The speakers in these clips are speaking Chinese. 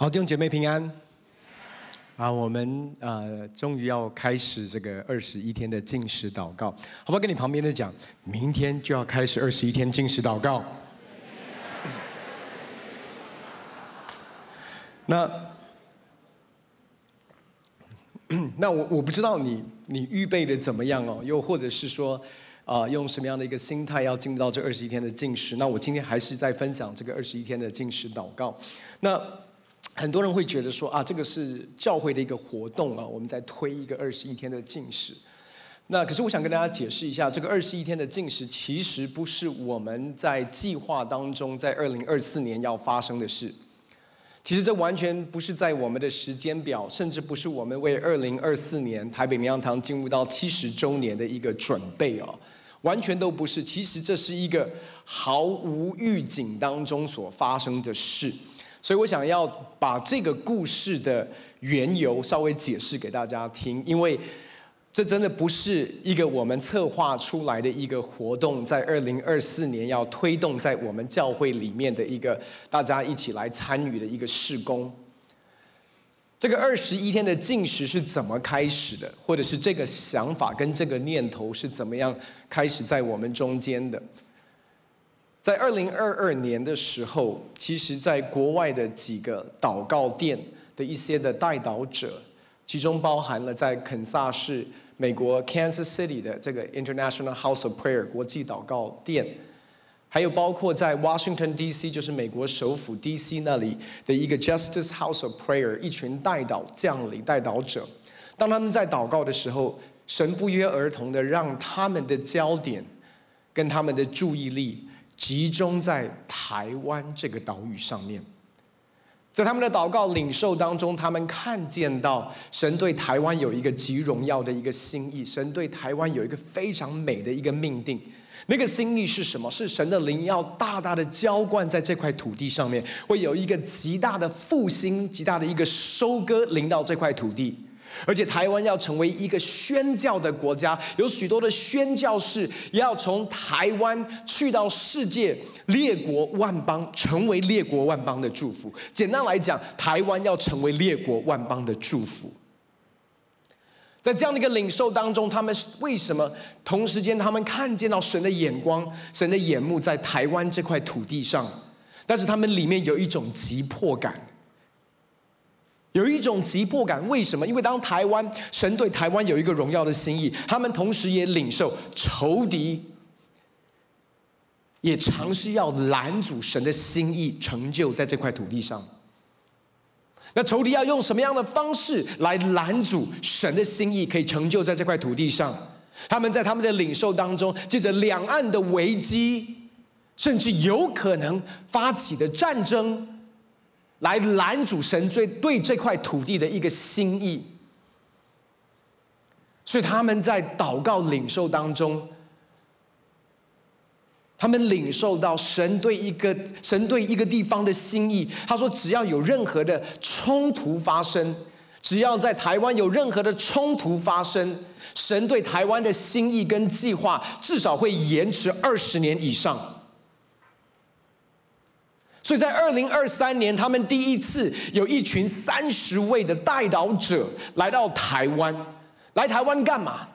好，弟兄姐妹平安。啊，我们呃，终于要开始这个二十一天的进食祷告，好不好？跟你旁边的讲，明天就要开始二十一天进食祷告。那 那我我不知道你你预备的怎么样哦，又或者是说啊、呃，用什么样的一个心态要进入到这二十一天的进食？那我今天还是在分享这个二十一天的进食祷告。那。很多人会觉得说啊，这个是教会的一个活动啊，我们在推一个二十一天的禁食。那可是我想跟大家解释一下，这个二十一天的禁食其实不是我们在计划当中在二零二四年要发生的事。其实这完全不是在我们的时间表，甚至不是我们为二零二四年台北灵粮堂进入到七十周年的一个准备哦，完全都不是。其实这是一个毫无预警当中所发生的事。所以我想要把这个故事的缘由稍微解释给大家听，因为这真的不是一个我们策划出来的一个活动，在二零二四年要推动在我们教会里面的一个大家一起来参与的一个事工。这个二十一天的禁食是怎么开始的，或者是这个想法跟这个念头是怎么样开始在我们中间的？在二零二二年的时候，其实在国外的几个祷告殿的一些的代祷者，其中包含了在肯萨市、美国 Kansas City 的这个 International House of Prayer 国际祷告殿，还有包括在 Washington D.C. 就是美国首府 D.C. 那里的一个 Justice House of Prayer 一群代祷将领、代祷者，当他们在祷告的时候，神不约而同的让他们的焦点跟他们的注意力。集中在台湾这个岛屿上面，在他们的祷告领受当中，他们看见到神对台湾有一个极荣耀的一个心意，神对台湾有一个非常美的一个命定。那个心意是什么？是神的灵要大大的浇灌在这块土地上面，会有一个极大的复兴、极大的一个收割临到这块土地。而且台湾要成为一个宣教的国家，有许多的宣教士要从台湾去到世界列国万邦，成为列国万邦的祝福。简单来讲，台湾要成为列国万邦的祝福。在这样的一个领受当中，他们为什么同时间他们看见到神的眼光、神的眼目在台湾这块土地上，但是他们里面有一种急迫感。有一种急迫感，为什么？因为当台湾神对台湾有一个荣耀的心意，他们同时也领受仇敌，也尝试要拦阻神的心意成就在这块土地上。那仇敌要用什么样的方式来拦阻神的心意可以成就在这块土地上？他们在他们的领受当中，借着两岸的危机，甚至有可能发起的战争。来拦阻神对对这块土地的一个心意，所以他们在祷告领受当中，他们领受到神对一个神对一个地方的心意。他说，只要有任何的冲突发生，只要在台湾有任何的冲突发生，神对台湾的心意跟计划至少会延迟二十年以上。所以在二零二三年，他们第一次有一群三十位的代祷者来到台湾，来台湾干嘛？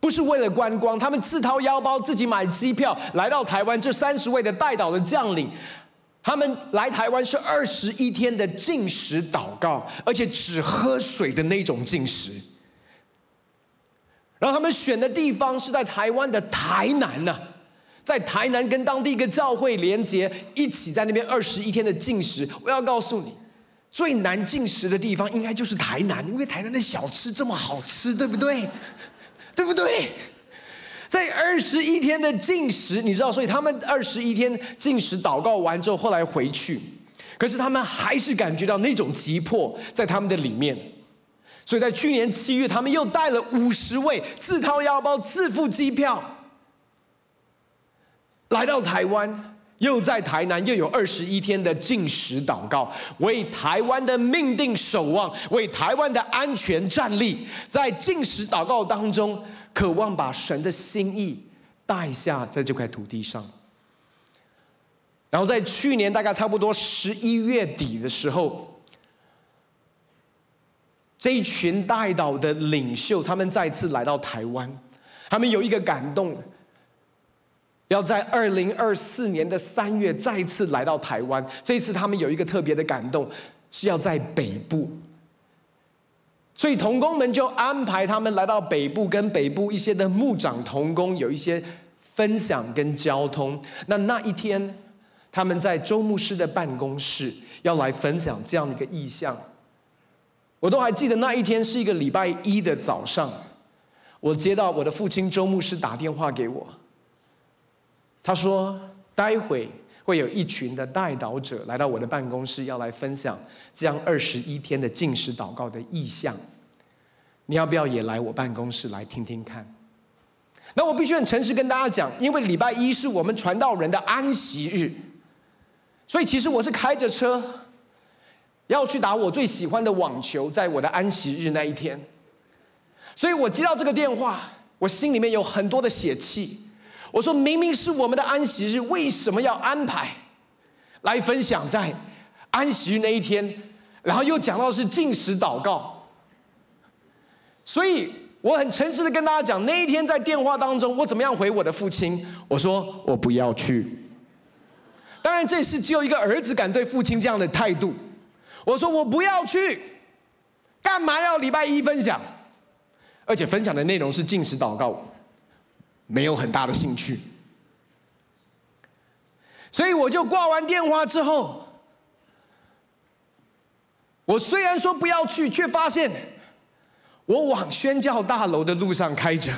不是为了观光，他们自掏腰包自己买机票来到台湾。这三十位的代祷的将领，他们来台湾是二十一天的禁食祷告，而且只喝水的那种禁食。然后他们选的地方是在台湾的台南呢、啊。在台南跟当地一个教会连结，一起在那边二十一天的禁食。我要告诉你，最难禁食的地方应该就是台南，因为台南的小吃这么好吃，对不对？对不对？在二十一天的禁食，你知道，所以他们二十一天禁食祷告完之后，后来回去，可是他们还是感觉到那种急迫在他们的里面。所以在去年七月，他们又带了五十位，自掏腰包自付机票。来到台湾，又在台南又有二十一天的禁食祷告，为台湾的命定守望，为台湾的安全站立，在禁食祷告当中，渴望把神的心意带下在这块土地上。然后在去年大概差不多十一月底的时候，这一群代祷的领袖，他们再次来到台湾，他们有一个感动，要在二零二四年的三月再次来到台湾。这一次他们有一个特别的感动，是要在北部。所以同工们就安排他们来到北部，跟北部一些的牧长同工有一些分享跟交通。那那一天，他们在周牧师的办公室要来分享这样的一个意象。我都还记得那一天是一个礼拜一的早上，我接到我的父亲周牧师打电话给我，他说待会会有一群的代祷者来到我的办公室，要来分享这样二十一天的进食祷告的意象。你要不要也来我办公室来听听看？那我必须很诚实跟大家讲，因为礼拜一是我们传道人的安息日，所以其实我是开着车要去打我最喜欢的网球，在我的安息日那一天。所以我接到这个电话，我心里面有很多的血气。我说明明是我们的安息日，为什么要安排来分享在安息日那一天？然后又讲到是禁食祷告，所以我很诚实的跟大家讲，那一天在电话当中，我怎么样回我的父亲？我说我不要去。当然，这是只有一个儿子敢对父亲这样的态度。我说我不要去，干嘛要礼拜一分享？而且分享的内容是禁食祷告。没有很大的兴趣，所以我就挂完电话之后，我虽然说不要去，却发现我往宣教大楼的路上开着，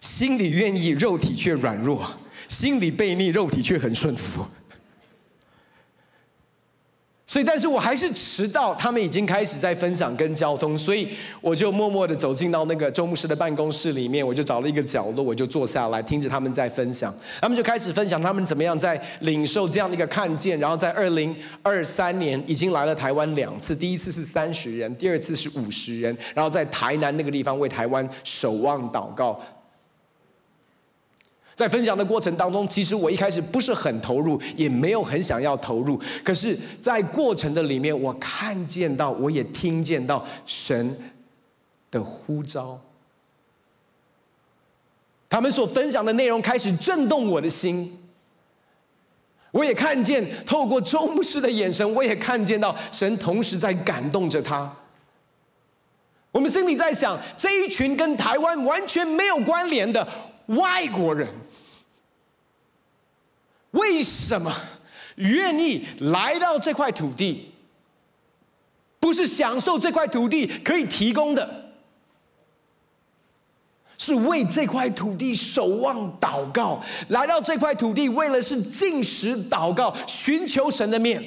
心里愿意，肉体却软弱，心里悖逆，肉体却很顺服。所以，但是我还是迟到。他们已经开始在分享跟交通，所以我就默默的走进到那个周牧师的办公室里面，我就找了一个角落，我就坐下来听着他们在分享。他们就开始分享他们怎么样在领受这样的一个看见，然后在二零二三年已经来了台湾两次，第一次是三十人，第二次是五十人，然后在台南那个地方为台湾守望祷告。在分享的过程当中，其实我一开始不是很投入，也没有很想要投入。可是，在过程的里面，我看见到，我也听见到神的呼召。他们所分享的内容开始震动我的心。我也看见，透过周牧师的眼神，我也看见到神同时在感动着他。我们心里在想，这一群跟台湾完全没有关联的外国人。为什么愿意来到这块土地？不是享受这块土地可以提供的，是为这块土地守望祷告。来到这块土地，为了是进食祷告，寻求神的面。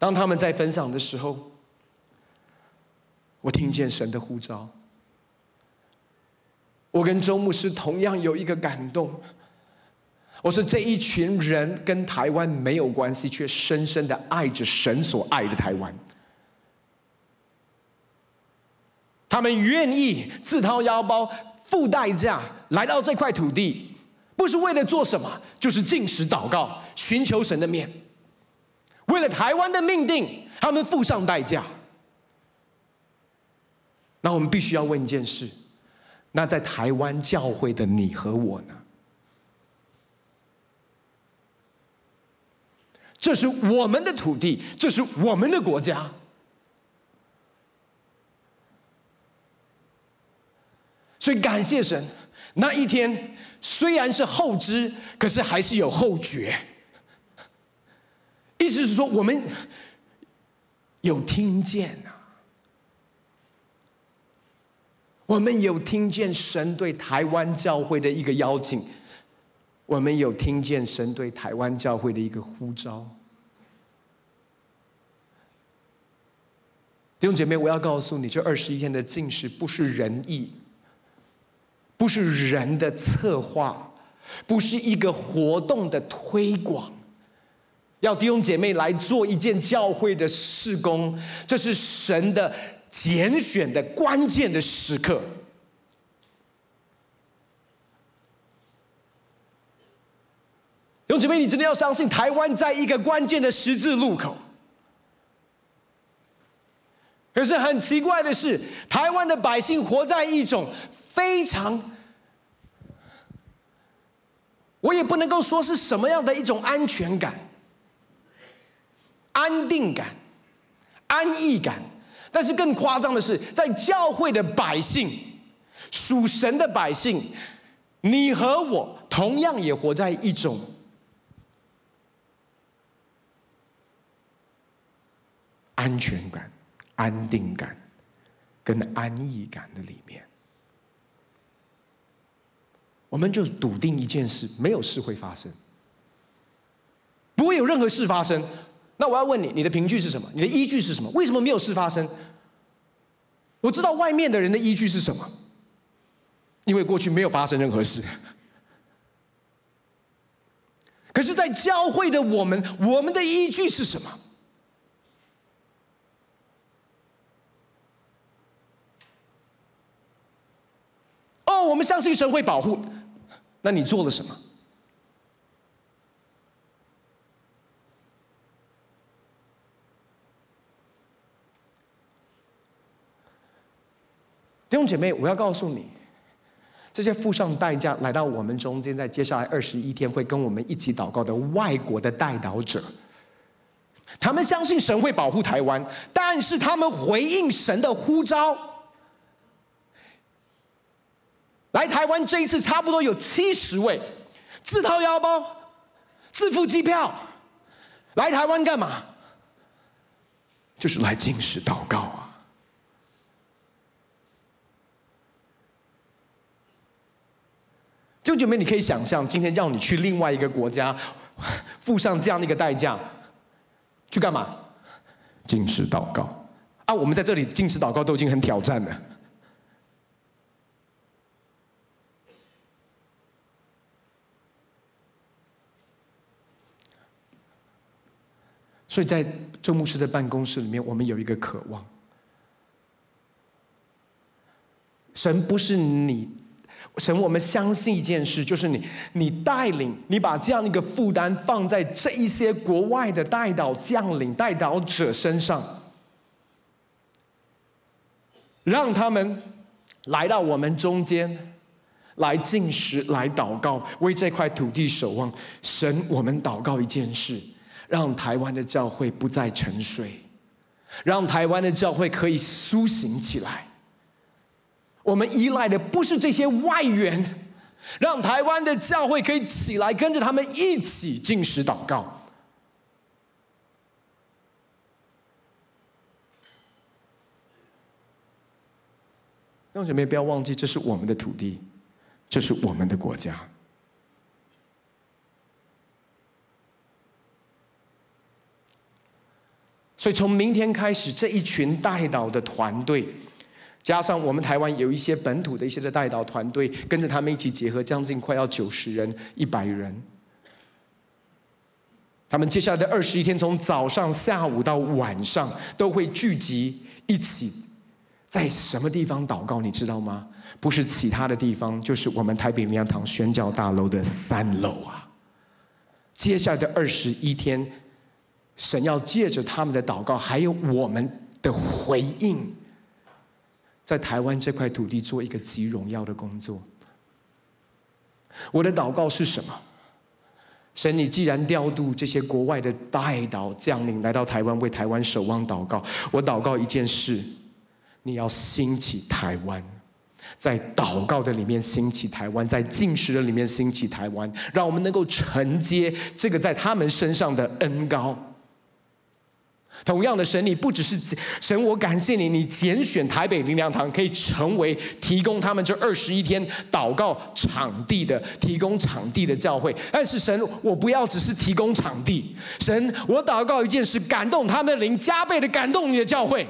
当他们在分享的时候，我听见神的呼召。我跟周牧师同样有一个感动，我说这一群人跟台湾没有关系，却深深的爱着神所爱的台湾。他们愿意自掏腰包、付代价来到这块土地，不是为了做什么，就是进食祷告、寻求神的面。为了台湾的命定，他们付上代价。那我们必须要问一件事。那在台湾教会的你和我呢？这是我们的土地，这是我们的国家。所以感谢神，那一天虽然是后知，可是还是有后觉。意思是说，我们有听见啊。我们有听见神对台湾教会的一个邀请，我们有听见神对台湾教会的一个呼召。弟兄姐妹，我要告诉你，这二十一天的禁食不是人意，不是人的策划，不是一个活动的推广，要弟兄姐妹来做一件教会的事工，这是神的。拣选的关键的时刻，弟兄姐妹，你真的要相信，台湾在一个关键的十字路口。可是很奇怪的是，台湾的百姓活在一种非常……我也不能够说是什么样的一种安全感、安定感、安逸感。但是更夸张的是，在教会的百姓、属神的百姓，你和我同样也活在一种安全感、安定感跟安逸感的里面。我们就笃定一件事：没有事会发生，不会有任何事发生。那我要问你，你的凭据是什么？你的依据是什么？为什么没有事发生？我知道外面的人的依据是什么，因为过去没有发生任何事。可是，在教会的我们，我们的依据是什么？哦，我们相信神会保护。那你做了什么？弟兄姐妹，我要告诉你，这些付上代价来到我们中间，在接下来二十一天会跟我们一起祷告的外国的代祷者，他们相信神会保护台湾，但是他们回应神的呼召，来台湾这一次差不多有七十位，自掏腰包，自付机票，来台湾干嘛？就是来进食祷告啊。弟兄姐妹，你可以想象，今天让你去另外一个国家，付上这样的一个代价，去干嘛？禁食祷告啊！我们在这里禁食祷告都已经很挑战了，所以在周牧师的办公室里面，我们有一个渴望：神不是你。神，我们相信一件事，就是你，你带领，你把这样一个负担放在这一些国外的代祷将领、代祷者身上，让他们来到我们中间，来进食、来祷告，为这块土地守望。神，我们祷告一件事，让台湾的教会不再沉睡，让台湾的教会可以苏醒起来。我们依赖的不是这些外援，让台湾的教会可以起来，跟着他们一起进食祷告。弟兄姐妹，不要忘记，这是我们的土地，这是我们的国家。所以，从明天开始，这一群代祷的团队。加上我们台湾有一些本土的一些的代祷团队，跟着他们一起结合，将近快要九十人、一百人。他们接下来的二十一天，从早上、下午到晚上，都会聚集一起，在什么地方祷告？你知道吗？不是其他的地方，就是我们台北灵粮堂宣教大楼的三楼啊。接下来的二十一天，神要借着他们的祷告，还有我们的回应。在台湾这块土地做一个极荣耀的工作。我的祷告是什么？神，你既然调度这些国外的代祷将领来到台湾为台湾守望祷告，我祷告一件事：你要兴起台湾，在祷告的里面兴起台湾，在禁食的里面兴起台湾，让我们能够承接这个在他们身上的恩膏。同样的，神，你不只是神，我感谢你，你拣选台北灵粮堂可以成为提供他们这二十一天祷告场地的提供场地的教会。但是神，我不要只是提供场地，神，我祷告一件事，感动他们的灵，加倍的感动你的教会。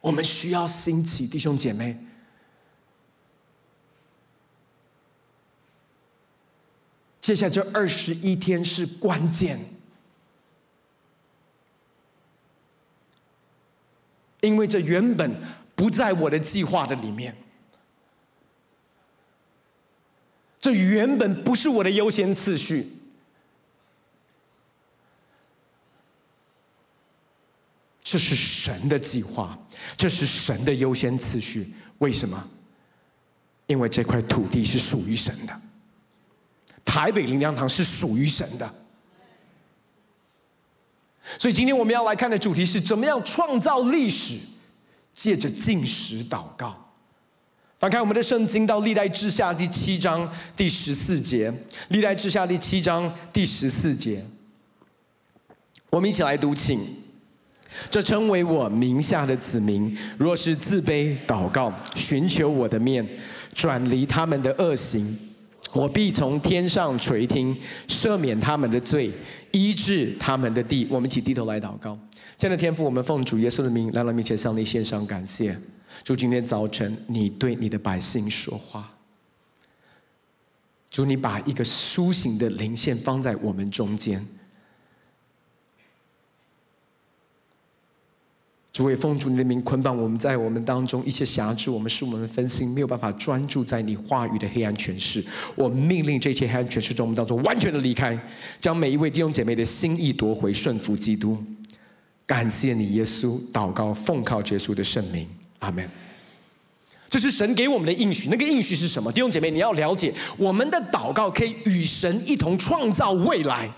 我们需要兴起弟兄姐妹。接下来这二十一天是关键，因为这原本不在我的计划的里面。这原本不是我的优先次序。这是神的计划，这是神的优先次序。为什么？因为这块土地是属于神的，台北灵粮堂是属于神的。所以今天我们要来看的主题是：怎么样创造历史？借着禁食祷告。翻开我们的圣经到历代志下第七章第十四节，历代志下第七章第十四节，我们一起来读，请。这称为我名下的子民，若是自卑祷告，寻求我的面，转离他们的恶行，我必从天上垂听，赦免他们的罪，医治他们的地。我们一起低头来祷告。这样的天赋，我们奉主耶稣的名来到面前，向你献上感谢。主，今天早晨你对你的百姓说话。主，你把一个苏醒的灵线放在我们中间。主为奉主你的名捆绑我们，在我们当中一些辖制，我们使我们分心，没有办法专注在你话语的黑暗权势。我命令这些黑暗权势中我们当中完全的离开，将每一位弟兄姐妹的心意夺回，顺服基督。感谢你，耶稣，祷告奉靠耶稣的圣名，阿门。这是神给我们的应许，那个应许是什么？弟兄姐妹，你要了解，我们的祷告可以与神一同创造未来。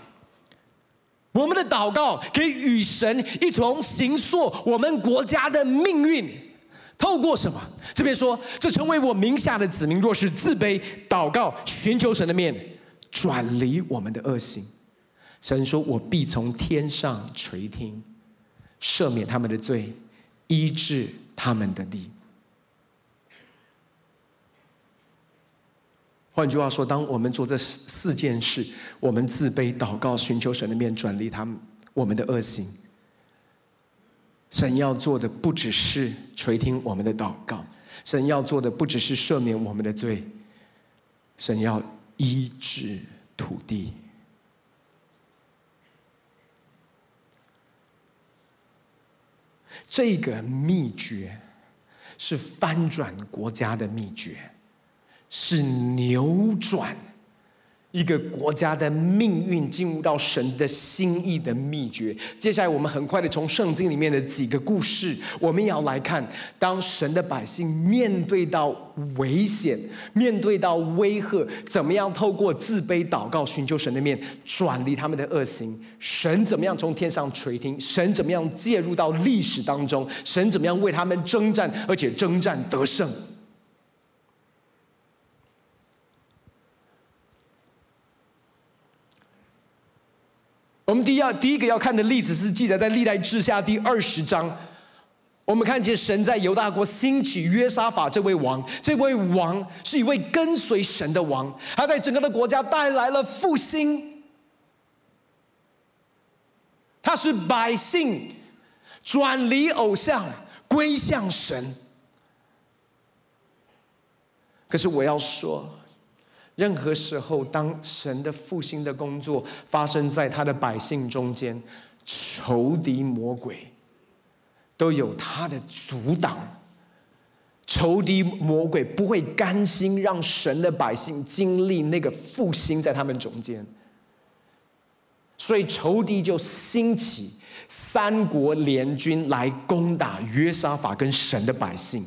我们的祷告可以与神一同行塑我们国家的命运，透过什么？这边说，这成为我名下的子民，若是自卑祷告，寻求神的面，转离我们的恶行，神说：“我必从天上垂听，赦免他们的罪，医治他们的地。”换句话说，当我们做这四件事，我们自卑、祷告、寻求神的面，转离他们我们的恶行。神要做的不只是垂听我们的祷告，神要做的不只是赦免我们的罪，神要医治土地。这个秘诀是翻转国家的秘诀。是扭转一个国家的命运，进入到神的心意的秘诀。接下来，我们很快的从圣经里面的几个故事，我们也要来看，当神的百姓面对到危险、面对到威吓，怎么样透过自卑祷告，寻求神的面，转离他们的恶行。神怎么样从天上垂听？神怎么样介入到历史当中？神怎么样为他们征战，而且征战得胜？我们第一要第一个要看的例子是记载在历代志下第二十章。我们看见神在犹大国兴起约沙法这位王，这位王是一位跟随神的王，他在整个的国家带来了复兴。他是百姓转离偶像归向神。可是我要说。任何时候，当神的复兴的工作发生在他的百姓中间，仇敌魔鬼都有他的阻挡。仇敌魔鬼不会甘心让神的百姓经历那个复兴在他们中间，所以仇敌就兴起三国联军来攻打约沙法跟神的百姓。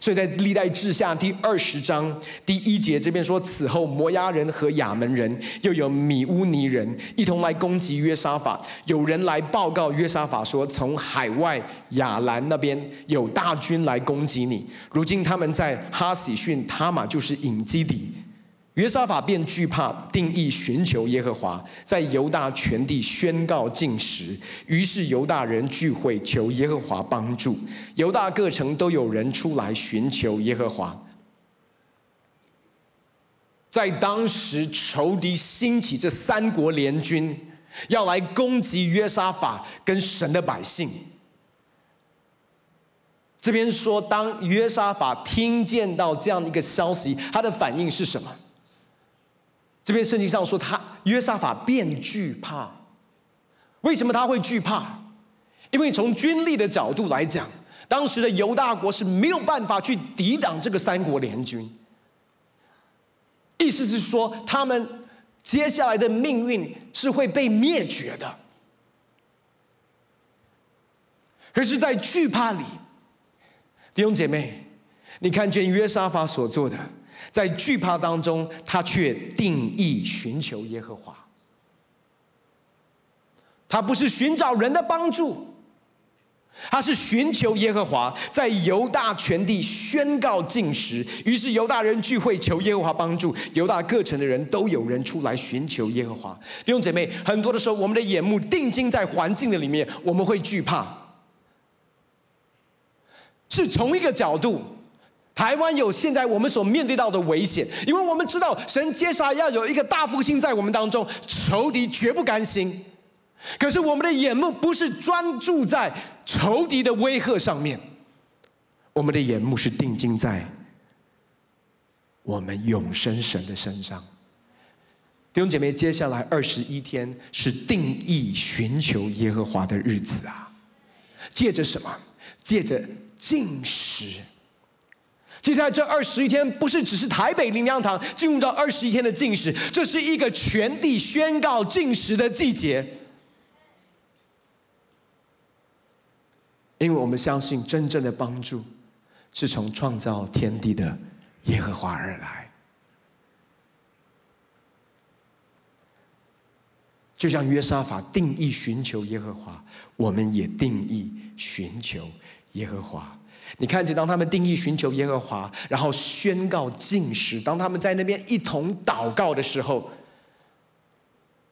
所以在历代志下第二十章第一节这边说，此后摩押人和亚门人又有米乌尼人一同来攻击约沙法。有人来报告约沙法说，从海外亚兰那边有大军来攻击你。如今他们在哈喜逊他玛，就是隐基底。约沙法便惧怕，定义寻求耶和华，在犹大全地宣告禁食。于是犹大人聚会，求耶和华帮助。犹大各城都有人出来寻求耶和华。在当时，仇敌兴起这三国联军，要来攻击约沙法跟神的百姓。这边说，当约沙法听见到这样一个消息，他的反应是什么？这边圣经上说，他约沙法便惧怕。为什么他会惧怕？因为从军力的角度来讲，当时的犹大国是没有办法去抵挡这个三国联军，意思是说，他们接下来的命运是会被灭绝的。可是，在惧怕里，弟兄姐妹，你看见约沙法所做的，在惧怕当中，他却定义寻求耶和华。他不是寻找人的帮助。他是寻求耶和华，在犹大全地宣告禁食，于是犹大人聚会求耶和华帮助，犹大各城的人都有人出来寻求耶和华。弟兄姐妹，很多的时候，我们的眼目定睛在环境的里面，我们会惧怕。是从一个角度，台湾有现在我们所面对到的危险，因为我们知道神接下来要有一个大复兴在我们当中，仇敌绝不甘心。可是我们的眼目不是专注在仇敌的威吓上面，我们的眼目是定睛在我们永生神的身上。弟兄姐妹，接下来二十一天是定义寻求耶和华的日子啊！借着什么？借着进食。接下来这二十一天不是只是台北灵粮堂进入到二十一天的禁食，这是一个全地宣告禁食的季节。因为我们相信，真正的帮助是从创造天地的耶和华而来。就像约沙法定义寻求耶和华，我们也定义寻求耶和华。你看见，当他们定义寻求耶和华，然后宣告禁食，当他们在那边一同祷告的时候。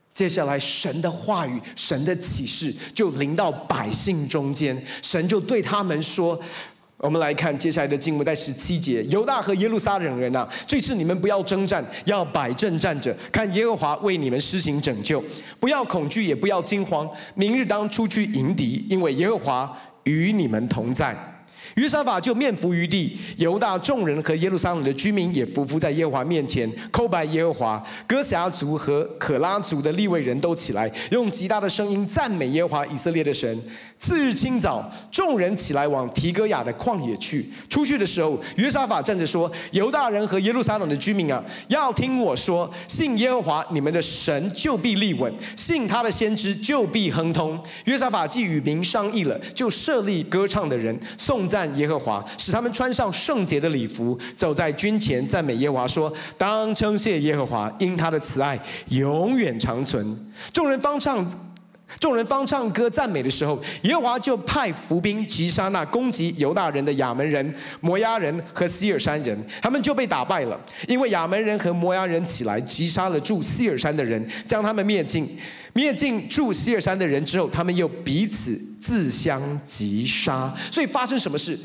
接下来，神的话语、神的启示就临到百姓中间，神就对他们说：“我们来看接下来的经文，在十七节，犹大和耶路撒冷人啊，这次你们不要征战，要摆阵站着，看耶和华为你们施行拯救，不要恐惧，也不要惊慌。明日当出去迎敌，因为耶和华与你们同在。”约沙法就面伏于地，犹大众人和耶路撒冷的居民也匍匐在耶和华面前，叩拜耶和华。哥辖族和可拉族的立卫人都起来，用极大的声音赞美耶和华以色列的神。次日清早，众人起来往提戈雅的旷野去。出去的时候，约沙法站着说：“犹大人和耶路撒冷的居民啊，要听我说，信耶和华你们的神，就必立稳；信他的先知，就必亨通。”约沙法既与民商议了，就设立歌唱的人，颂赞耶和华，使他们穿上圣洁的礼服，走在军前赞美耶和华，说：“当称谢耶和华，因他的慈爱永远长存。”众人方唱。众人方唱歌赞美的时候，耶和华就派伏兵击杀那攻击犹大人的亚门人、摩押人和西尔山人，他们就被打败了。因为亚门人和摩押人起来击杀了住西尔山的人，将他们灭尽。灭尽住西尔山的人之后，他们又彼此自相击杀。所以发生什么事？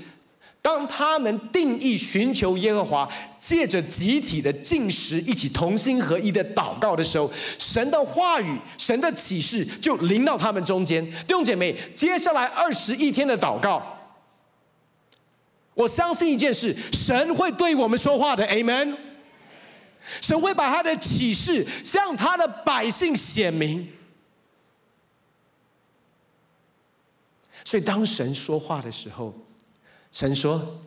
当他们定义寻求耶和华，借着集体的进食，一起同心合一的祷告的时候，神的话语、神的启示就临到他们中间。弟兄姐妹，接下来二十一天的祷告，我相信一件事：神会对我们说话的。Amen。神会把他的启示向他的百姓显明。所以，当神说话的时候，神说：“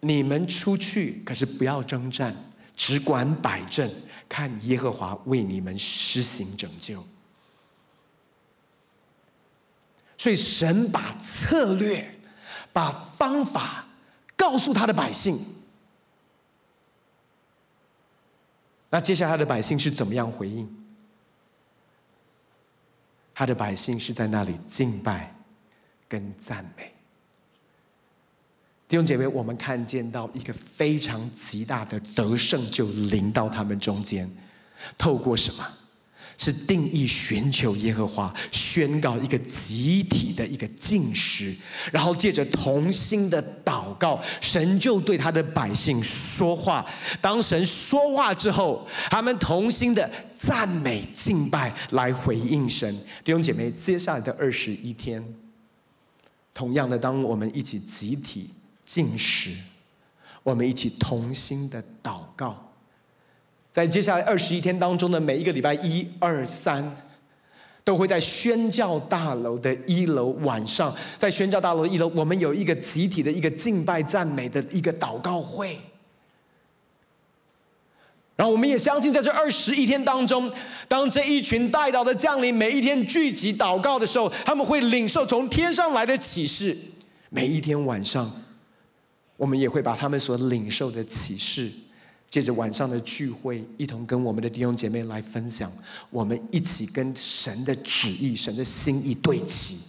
你们出去，可是不要征战，只管摆阵，看耶和华为你们施行拯救。”所以神把策略、把方法告诉他的百姓。那接下来他的百姓是怎么样回应？他的百姓是在那里敬拜跟赞美。弟兄姐妹，我们看见到一个非常极大的得胜就临到他们中间，透过什么？是定义寻求耶和华，宣告一个集体的一个进食，然后借着同心的祷告，神就对他的百姓说话。当神说话之后，他们同心的赞美敬拜来回应神。弟兄姐妹，接下来的二十一天，同样的，当我们一起集体。禁食，我们一起同心的祷告，在接下来二十一天当中的每一个礼拜一二三，都会在宣教大楼的一楼晚上，在宣教大楼的一楼，我们有一个集体的一个敬拜赞美的一个祷告会。然后我们也相信，在这二十一天当中，当这一群代祷的将领每一天聚集祷告的时候，他们会领受从天上来的启示。每一天晚上，我们也会把他们所领受的启示，借着晚上的聚会，一同跟我们的弟兄姐妹来分享。我们一起跟神的旨意、神的心意对齐。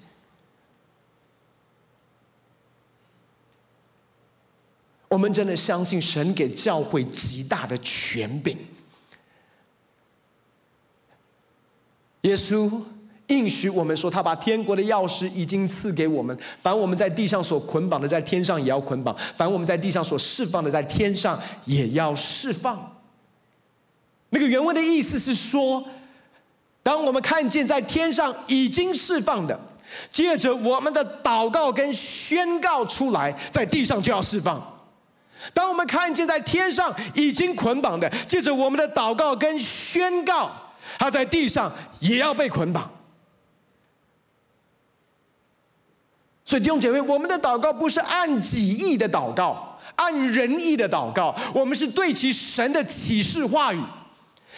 我们真的相信神给教会极大的权柄。耶稣应许我们说，他把天国的钥匙已经赐给我们。凡我们在地上所捆绑的，在天上也要捆绑；凡我们在地上所释放的，在天上也要释放。那个原文的意思是说，当我们看见在天上已经释放的，借着我们的祷告跟宣告出来，在地上就要释放。当我们看见在天上已经捆绑的，借着我们的祷告跟宣告，他在地上也要被捆绑。所以弟兄姐妹，我们的祷告不是按己意的祷告，按人意的祷告，我们是对其神的启示话语，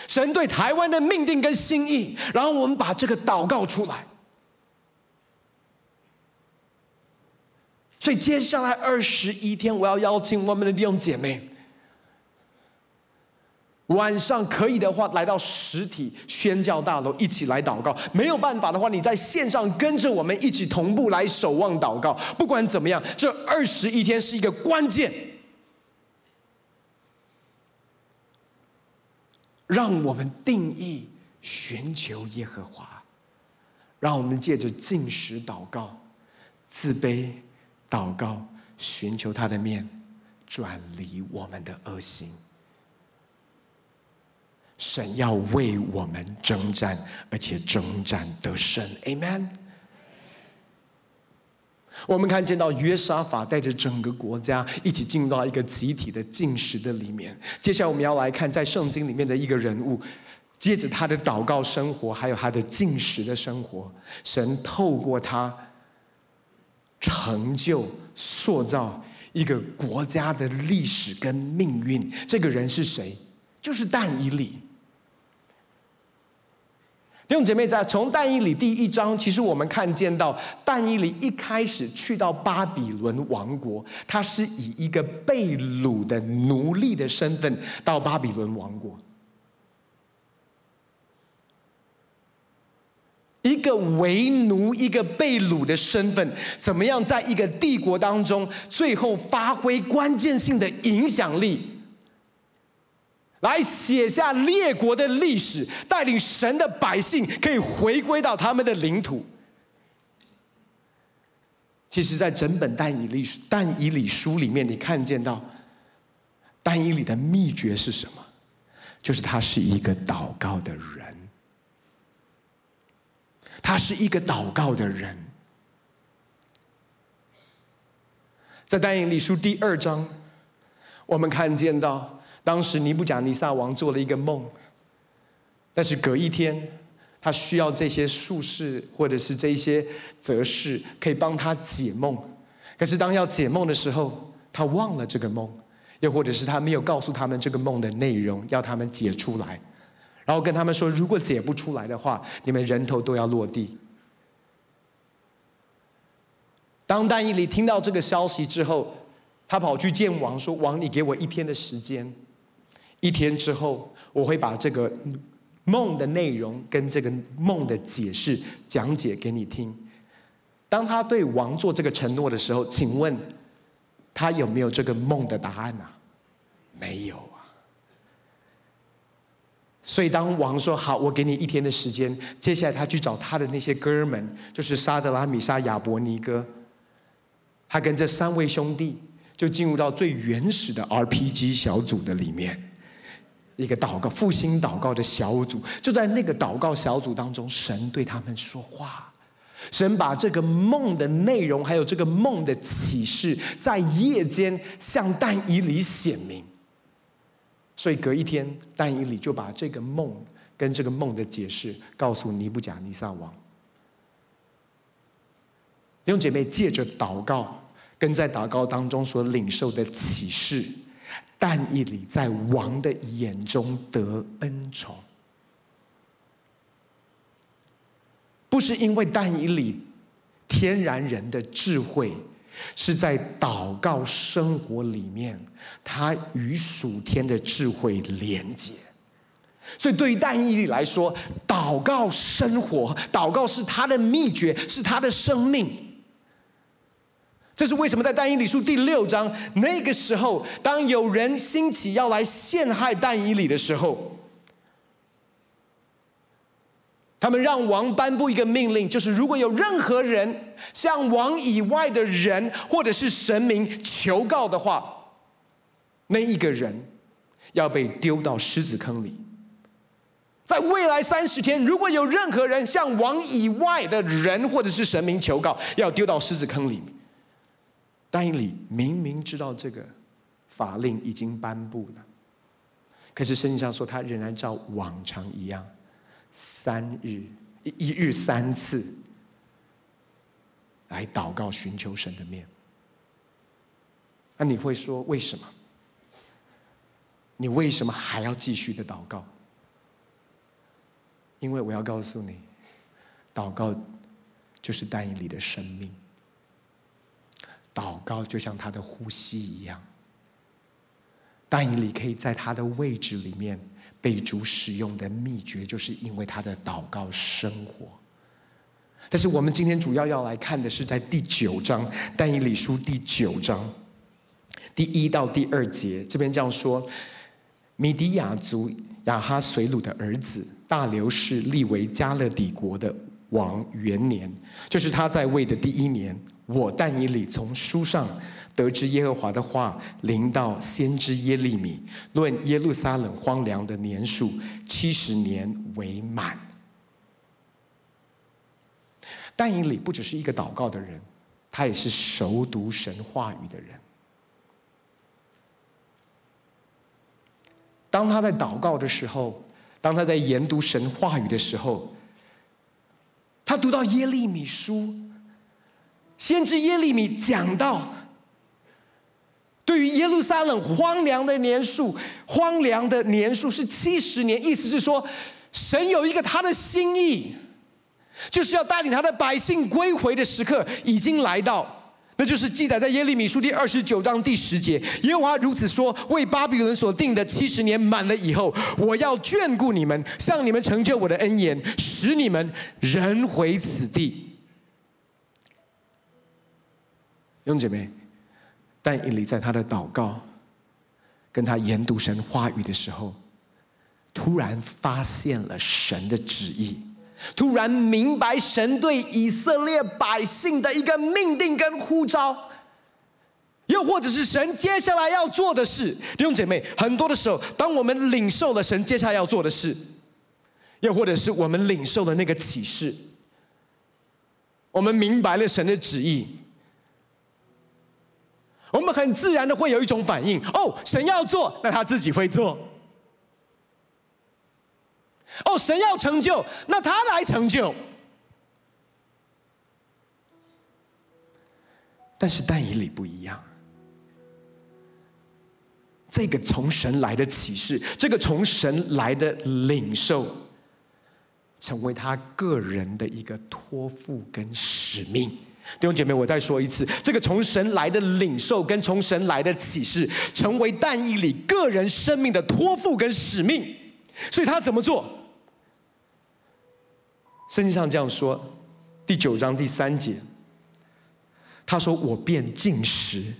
神对台湾的命定跟心意，然后我们把这个祷告出来。所以接下来二十一天，我要邀请我们的弟兄姐妹，晚上可以的话来到实体宣教大楼一起来祷告。没有办法的话，你在线上跟着我们一起同步来守望祷告。不管怎么样，这二十一天是一个关键，让我们定义寻求耶和华，让我们借着进食祷告、自卑。祷告，寻求他的面，转离我们的恶行。神要为我们征战，而且征战得胜。Amen。我们看见到约沙法带着整个国家一起进入到一个集体的进食的里面。接下来我们要来看在圣经里面的一个人物，接着他的祷告生活，还有他的进食的生活，神透过他。成就塑造一个国家的历史跟命运，这个人是谁？就是但以理。弟兄姐妹，在从但以理第一章，其实我们看见到但以理一开始去到巴比伦王国，他是以一个被掳的奴隶的身份到巴比伦王国。一个为奴、一个被掳的身份，怎么样在一个帝国当中，最后发挥关键性的影响力，来写下列国的历史，带领神的百姓可以回归到他们的领土。其实，在整本但以理但以理书里面，你看见到但以理的秘诀是什么？就是他是一个祷告的人。他是一个祷告的人，在但以理书第二章，我们看见到当时尼布甲尼撒王做了一个梦，但是隔一天，他需要这些术士或者是这些哲士可以帮他解梦，可是当要解梦的时候，他忘了这个梦，又或者是他没有告诉他们这个梦的内容，要他们解出来。然后跟他们说，如果解不出来的话，你们人头都要落地。当但以理听到这个消息之后，他跑去见王，说：“王，你给我一天的时间，一天之后，我会把这个梦的内容跟这个梦的解释讲解给你听。”当他对王做这个承诺的时候，请问他有没有这个梦的答案呢？没有啊。所以，当王说好，我给你一天的时间，接下来他去找他的那些哥们，就是沙德拉、米沙、亚伯尼哥，他跟这三位兄弟就进入到最原始的 RPG 小组的里面，一个祷告复兴祷告的小组。就在那个祷告小组当中，神对他们说话，神把这个梦的内容，还有这个梦的启示，在夜间向但以理显明。所以隔一天，但以理就把这个梦跟这个梦的解释，告诉尼布甲尼撒王。弟兄姐妹，借着祷告，跟在祷告当中所领受的启示，但以理在王的眼中得恩宠，不是因为但以理天然人的智慧。是在祷告生活里面，他与属天的智慧连接。所以，对于但以理来说，祷告生活，祷告是他的秘诀，是他的生命。这是为什么在但以理书第六章那个时候，当有人兴起要来陷害但以理的时候。他们让王颁布一个命令，就是如果有任何人向王以外的人或者是神明求告的话，那一个人要被丢到狮子坑里。在未来三十天，如果有任何人向王以外的人或者是神明求告，要丢到狮子坑里。但以理明明知道这个法令已经颁布了，可是圣经上说他仍然照往常一样。三日一一日三次来祷告寻求神的面，那你会说为什么？你为什么还要继续的祷告？因为我要告诉你，祷告就是但以理的生命，祷告就像他的呼吸一样，但以理可以在他的位置里面。被主使用的秘诀，就是因为他的祷告生活。但是我们今天主要要来看的是在第九章，但以理书第九章第一到第二节，这边这样说：米迪亚族亚哈随鲁的儿子大流士立为加勒底国的王元年，就是他在位的第一年，我但以理从书上。得知耶和华的话临到先知耶利米，论耶路撒冷荒凉的年数七十年为满。但以理不只是一个祷告的人，他也是熟读神话语的人。当他在祷告的时候，当他在研读神话语的时候，他读到耶利米书，先知耶利米讲到。对于耶路撒冷荒凉的年数，荒凉的年数是七十年，意思是说，神有一个他的心意，就是要带领他的百姓归回的时刻已经来到，那就是记载在耶利米书第二十九章第十节，耶和华如此说：为巴比伦所定的七十年满了以后，我要眷顾你们，向你们成就我的恩言，使你们人回此地。弟兄姐妹。但以理在他的祷告，跟他研读神话语的时候，突然发现了神的旨意，突然明白神对以色列百姓的一个命定跟呼召，又或者是神接下来要做的事。弟兄姐妹，很多的时候，当我们领受了神接下来要做的事，又或者是我们领受了那个启示，我们明白了神的旨意。我们很自然的会有一种反应：哦，神要做，那他自己会做；哦，神要成就，那他来成就。但是但以理不一样，这个从神来的启示，这个从神来的领受，成为他个人的一个托付跟使命。弟兄姐妹，我再说一次，这个从神来的领受跟从神来的启示，成为但以理个人生命的托付跟使命。所以他怎么做？圣经上这样说，第九章第三节，他说：“我便禁食，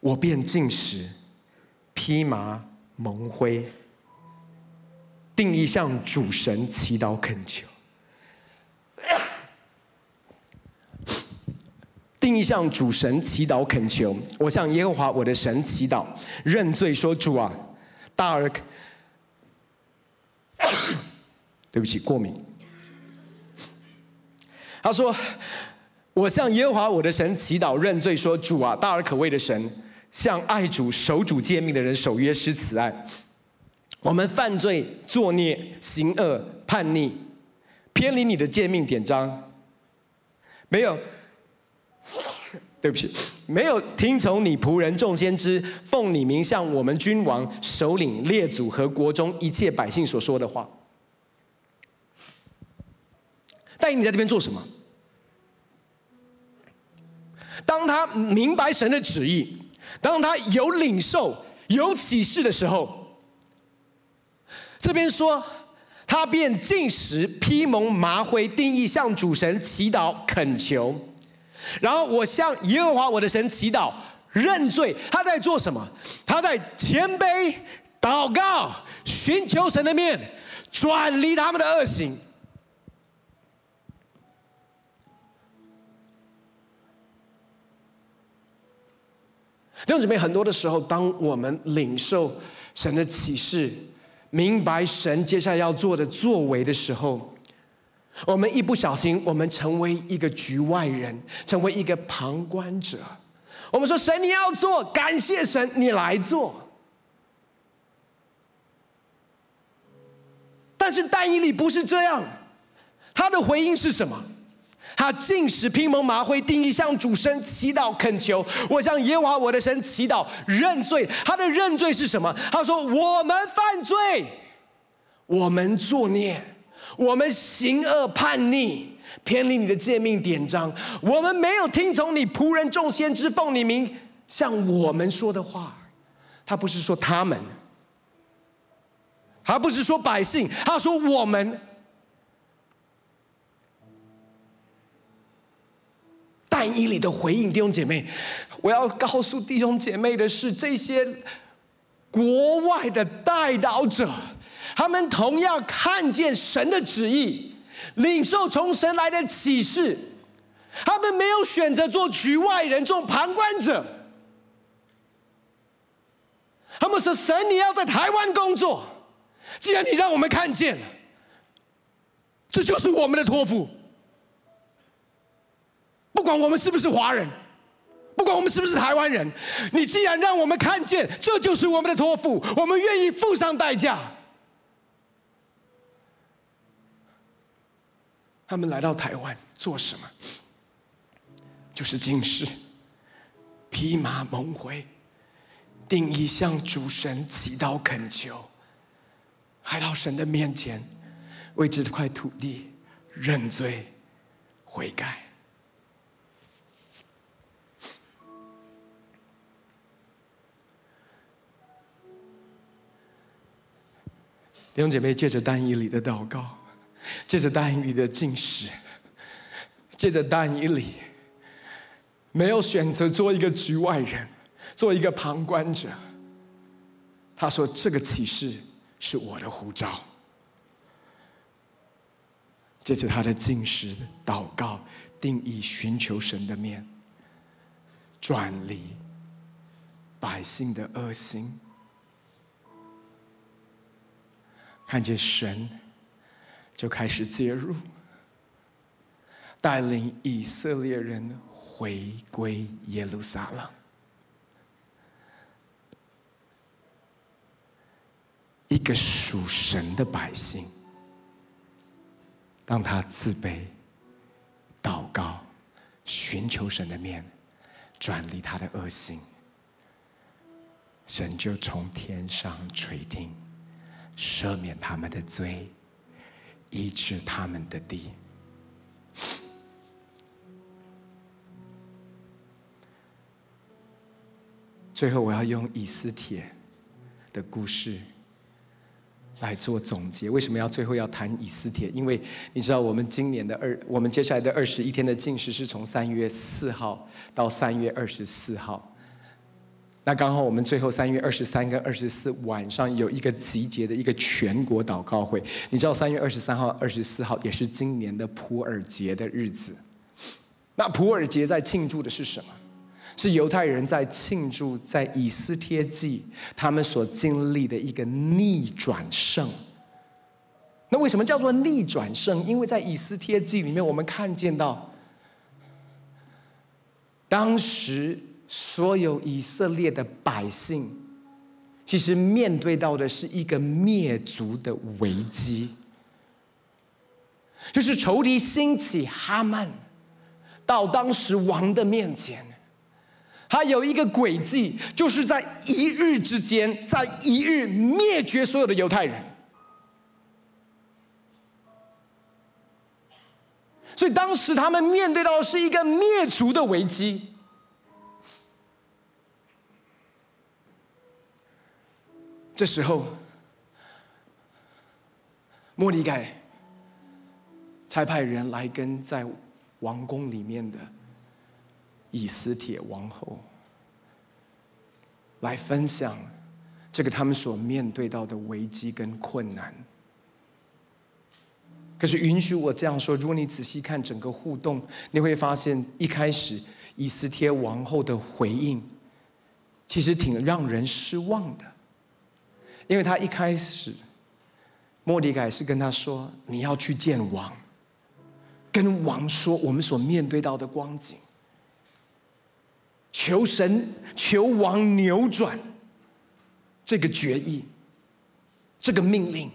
我便禁食，披麻蒙灰，定意向主神祈祷恳求。”定意向主神祈祷恳求，我向耶和华我的神祈祷，认罪说：“主啊，大而…… 对不起，过敏。”他说：“我向耶和华我的神祈祷，认罪说：‘主啊，大而可畏的神，向爱主、守主诫命的人守约施慈爱。我们犯罪、作孽、行恶、叛逆，偏离你的诫命典章，没有，对不起，没有听从你仆人众先知奉你名向我们君王、首领、列祖和国中一切百姓所说的话。但你在这边做什么？当他明白神的旨意，当他有领受、有启示的时候。这边说，他便进食、披蒙麻灰，定义向主神祈祷恳求。然后我向耶和华我的神祈祷认罪。他在做什么？他在谦卑祷告，寻求神的面，转离他们的恶行。弟兄姊妹，很多的时候，当我们领受神的启示，明白神接下来要做的作为的时候，我们一不小心，我们成为一个局外人，成为一个旁观者。我们说：“神，你要做，感谢神，你来做。”但是但以理不是这样，他的回应是什么？他禁食披蒙麻灰，定意向主神祈祷恳求。我向耶和华我的神祈祷认罪。他的认罪是什么？他说：“我们犯罪，我们作孽，我们行恶叛逆，偏离你的诫命典章。我们没有听从你仆人众先知奉你名向我们说的话。”他不是说他们，他不是说百姓，他说我们。但以理的回应，弟兄姐妹，我要告诉弟兄姐妹的是，这些国外的代祷者，他们同样看见神的旨意，领受从神来的启示，他们没有选择做局外人，做旁观者。他们说：“神，你要在台湾工作，既然你让我们看见了，这就是我们的托付。”不管我们是不是华人，不管我们是不是台湾人，你既然让我们看见，这就是我们的托付，我们愿意付上代价。他们来到台湾做什么？就是进士，披麻蒙灰，定意向主神祈祷恳求，来到神的面前，为这块土地认罪悔改。弟兄姐妹，借着但以理的祷告，借着但以理的禁食，借着但以理没有选择做一个局外人，做一个旁观者。他说：“这个启示是我的呼召。”借着他的进食、祷告，定义寻求神的面，转离百姓的恶行。看见神，就开始介入，带领以色列人回归耶路撒冷。一个属神的百姓，当他自卑、祷告、寻求神的面，转离他的恶行，神就从天上垂听。赦免他们的罪，医治他们的地。最后，我要用以斯帖的故事来做总结。为什么要最后要谈以斯帖？因为你知道，我们今年的二，我们接下来的二十一天的进食是从三月四号到三月二十四号。那刚好我们最后三月二十三跟二十四晚上有一个集结的一个全国祷告会。你知道三月二十三号、二十四号也是今年的普尔节的日子。那普尔节在庆祝的是什么？是犹太人在庆祝在以斯帖记他们所经历的一个逆转胜。那为什么叫做逆转胜？因为在以斯帖记里面，我们看见到当时。所有以色列的百姓其实面对到的是一个灭族的危机，就是仇敌兴起哈曼到当时王的面前，他有一个诡计，就是在一日之间，在一日灭绝所有的犹太人。所以当时他们面对到的是一个灭族的危机。这时候，末底改差派人来跟在王宫里面的以斯帖王后来分享这个他们所面对到的危机跟困难。可是允许我这样说，如果你仔细看整个互动，你会发现一开始以斯帖王后的回应，其实挺让人失望的，因为他一开始，莫迪改是跟他说：“你要去见王，跟王说我们所面对到的光景，求神求王扭转这个决议，这个命令。”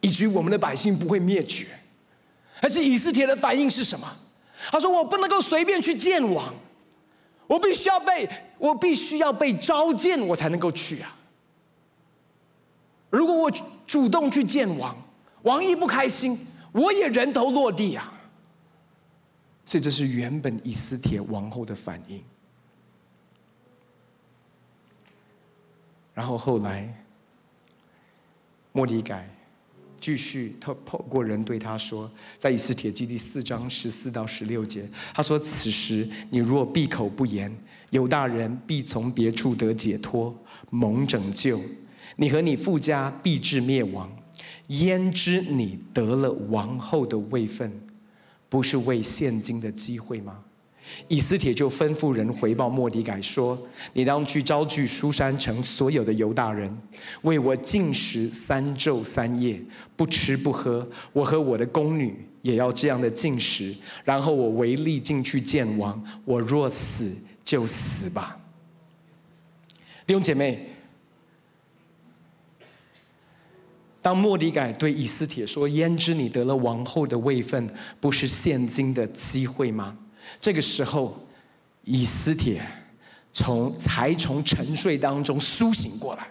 以及我们的百姓不会灭绝，还是以斯帖的反应是什么？他说：“我不能够随便去见王，我必须要被我必须要被召见，我才能够去啊！如果我主动去见王，王一不开心，我也人头落地啊！所以这是原本以斯帖王后的反应。然后后来，末底改。继续，他透过人对他说，在以斯帖记第四章十四到十六节，他说：“此时你若闭口不言，犹大人必从别处得解脱，蒙拯救；你和你父家必至灭亡。焉知你得了王后的位分，不是为现今的机会吗？”以斯帖就吩咐人回报莫底改说：“你当去招聚书珊城所有的犹大人，为我禁食三昼三夜，不吃不喝。我和我的宫女也要这样的禁食。然后我唯力进去见王，我若死就死吧。”弟兄姐妹，当末底改对以斯帖说：“焉知你得了王后的位分，不是现今的机会吗？”这个时候，以斯帖从才从沉睡当中苏醒过来。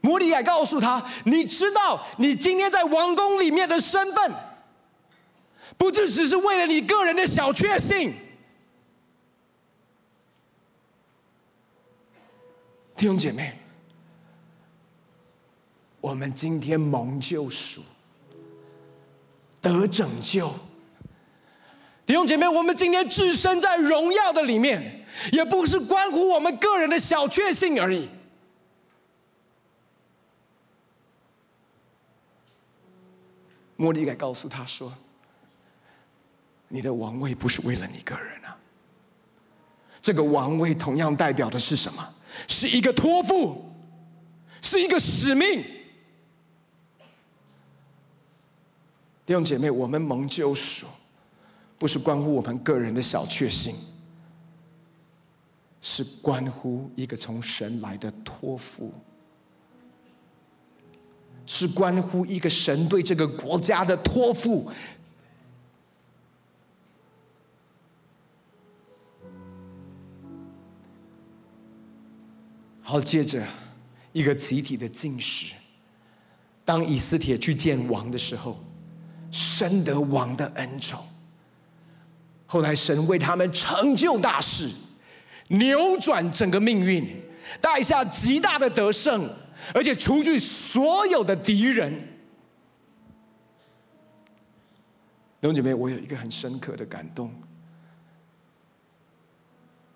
末底改告诉他：“你知道，你今天在王宫里面的身份，不只只是为了你个人的小确幸。”弟兄姐妹，我们今天蒙救赎，得拯救。弟兄姐妹，我们今天置身在荣耀的里面，也不是关乎我们个人的小确幸而已。末底改告诉他说：“你的王位不是为了你个人啊，这个王位同样代表的是什么？是一个托付，是一个使命。”弟兄姐妹，我们蒙救赎。不是关乎我们个人的小确幸，是关乎一个从神来的托付，是关乎一个神对这个国家的托付。好，接着一个集体的进食。当以斯帖去见王的时候，深得王的恩宠。后来神为他们成就大事，扭转整个命运，带下极大的得胜，而且除去所有的敌人。弟兄姐妹，我有一个很深刻的感动。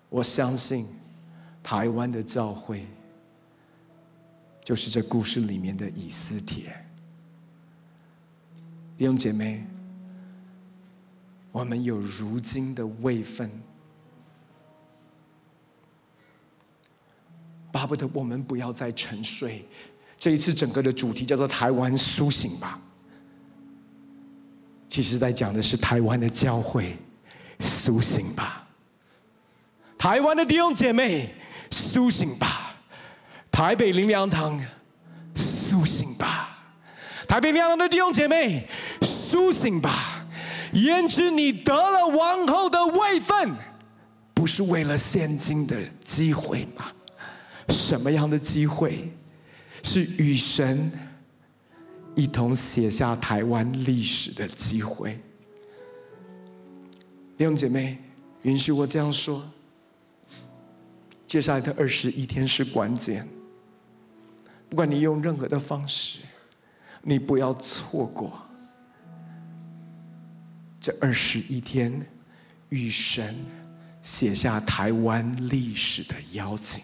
我相信台湾的教会就是这故事里面的以斯帖。弟兄姐妹。我们有如今的位分，巴不得我们不要再沉睡。这一次整个的主题叫做“台湾苏醒吧”，其实在讲的是台湾的教会苏醒吧，台湾的弟兄姐妹苏醒吧！台北林良堂，苏醒吧！台北林良堂的弟兄姐妹，苏醒吧！焉知你得了王后的位分，不是为了现今的机会吗？什么样的机会？是与神一同写下台湾历史的机会。弟兄姐妹，允许我这样说。接下来的二十一天是关键，不管你用任何的方式，你不要错过这二十一天与神写下台湾历史的邀请，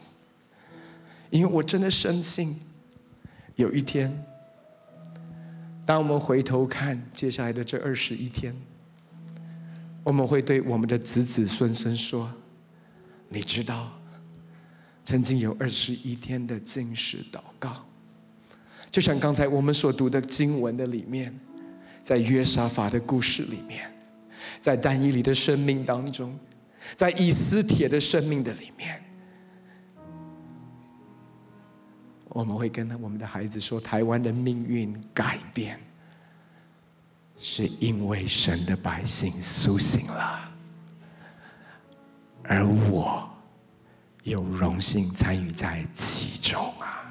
因为我真的深信，有一天，当我们回头看接下来的这二十一天，我们会对我们的子子孙孙说：“你知道。”曾经有二十一天的进食祷告，就像刚才我们所读的经文的里面，在约沙法的故事里面，在但以理的生命当中，在以斯帖的生命的里面，我们会跟我们的孩子说：台湾的命运改变，是因为神的百姓苏醒了，而我。有荣幸参与在其中啊！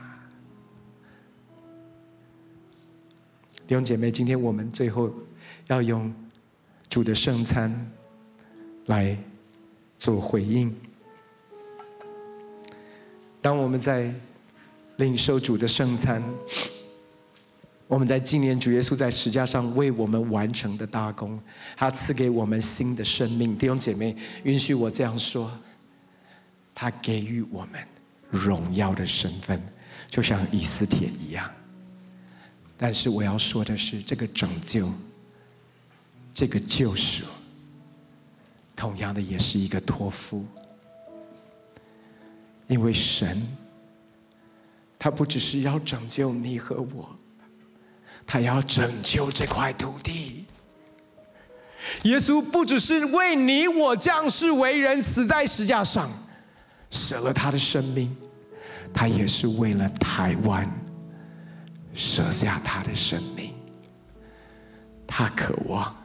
弟兄姐妹，今天我们最后要用主的圣餐来做回应。当我们在领受主的圣餐，我们在纪念主耶稣在十架上为我们完成的大功，他赐给我们新的生命。弟兄姐妹，允许我这样说。他给予我们荣耀的身份，就像以斯帖一样。但是我要说的是，这个拯救，这个救赎，同样的也是一个托付。因为神，他不只是要拯救你和我，他要拯救这块土地。耶稣不只是为你我降世为人，死在石架上。舍了他的生命，他也是为了台湾舍下他的生命。他渴望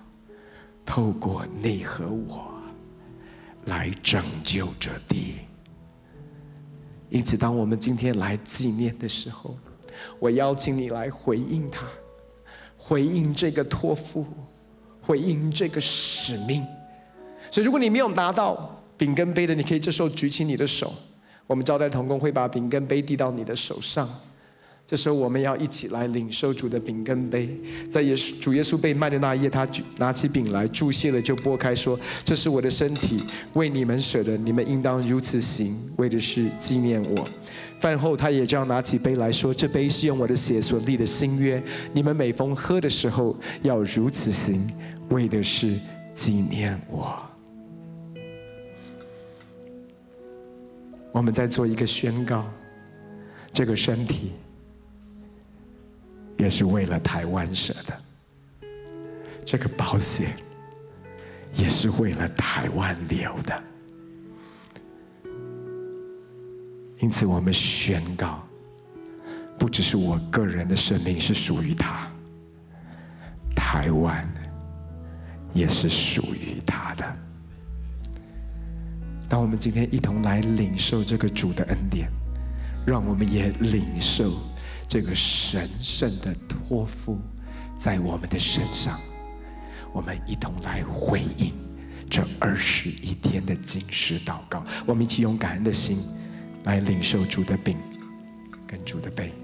透过你和我来拯救这地。因此，当我们今天来纪念的时候，我邀请你来回应他，回应这个托付，回应这个使命。所以，如果你没有拿到，饼跟杯的，你可以这时候举起你的手，我们招待同工会把饼跟杯递到你的手上。这时候我们要一起来领受主的饼跟杯。在耶稣主耶稣被卖的那一夜，他拿起饼来，祝谢了就擘开，说：“这是我的身体，为你们舍的，你们应当如此行，为的是纪念我。”饭后他也这样拿起杯来说：“这杯是用我的血所立的新约，你们每逢喝的时候要如此行，为的是纪念我。”我们在做一个宣告，这个身体也是为了台湾舍的，这个保险也是为了台湾留的。因此，我们宣告，不只是我个人的生命是属于他，台湾也是属于他的。当我们今天一同来领受这个主的恩典，让我们也领受这个神圣的托付在我们的身上。我们一同来回应这二十一天的禁食祷告。我们一起用感恩的心来领受主的饼跟主的杯。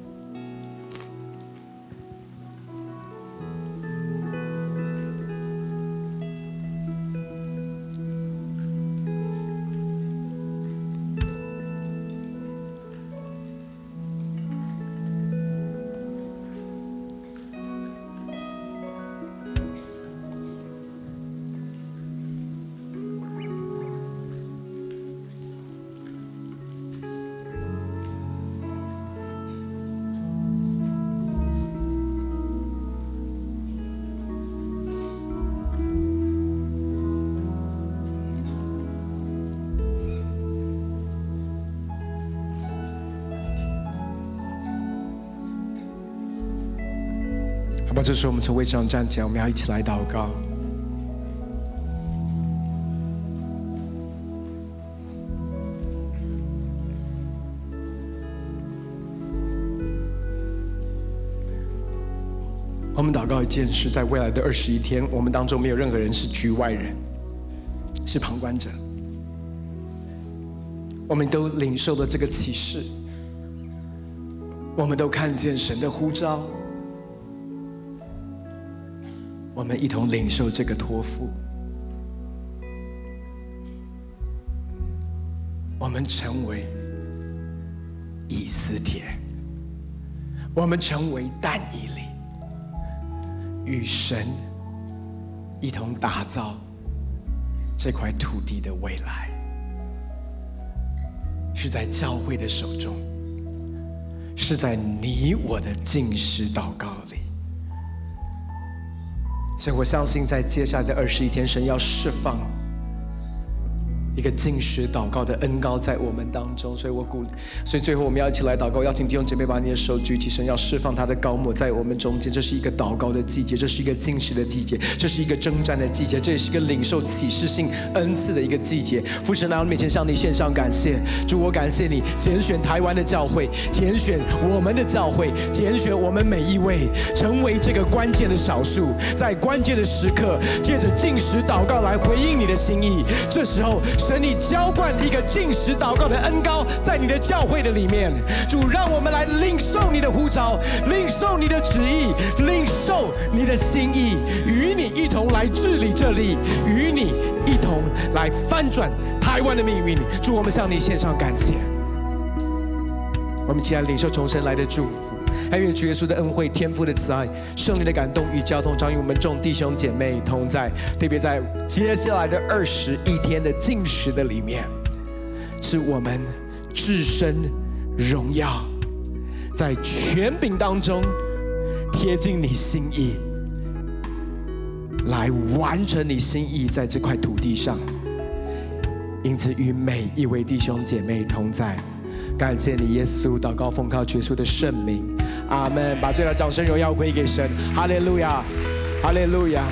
把这时候我们从位置上站起来，我们要一起来祷告。我们祷告一件事，在未来的二十一天，我们当中没有任何人是局外人，是旁观者。我们都领受了这个启示，我们都看见神的呼召，我们一同领受这个托付，我们成为以斯帖，我们成为但以理。与神一同打造这块土地的未来，是在教会的手中，是在你我的禁食祷告里。我相信，在接下来的二十一天，神要释放。一个进食祷告的恩膏在我们当中，所以我鼓，所以最后我们要一起来祷告，邀请弟兄姐妹把你的手举起，神要释放他的高抹在我们中间。这是一个祷告的季节，这是一个进食的季节，这是一个征战的季节，这也是一个领受启示性恩赐的一个季节。父神来到面前向你献上感谢，主我感谢你拣选台湾的教会，拣选我们的教会，拣选我们每一位，成为这个关键的少数，在关键的时刻，借着进食祷告来回应你的心意。这时候。神，你浇灌一个进食祷告的恩膏在你的教会的里面，主，让我们来领受你的呼召，领受你的旨意，领受你的心意，与你一同来治理这里，与你一同来翻转台湾的命运。主，我们向你献上感谢，我们一起来领受重生来的祝福。还愿主耶稣的恩惠、天父的慈爱、圣灵的感动与交通，将与我们众弟兄姐妹同在。特别在接下来的二十一天的进食的里面，是我们至深荣耀，在权柄当中贴近你心意，来完成你心意在这块土地上。因此，与每一位弟兄姐妹同在。感谢你，耶稣，祷告奉靠耶稣的圣名，阿门。把最大掌声荣耀归给神，哈利路亚，哈利路亚。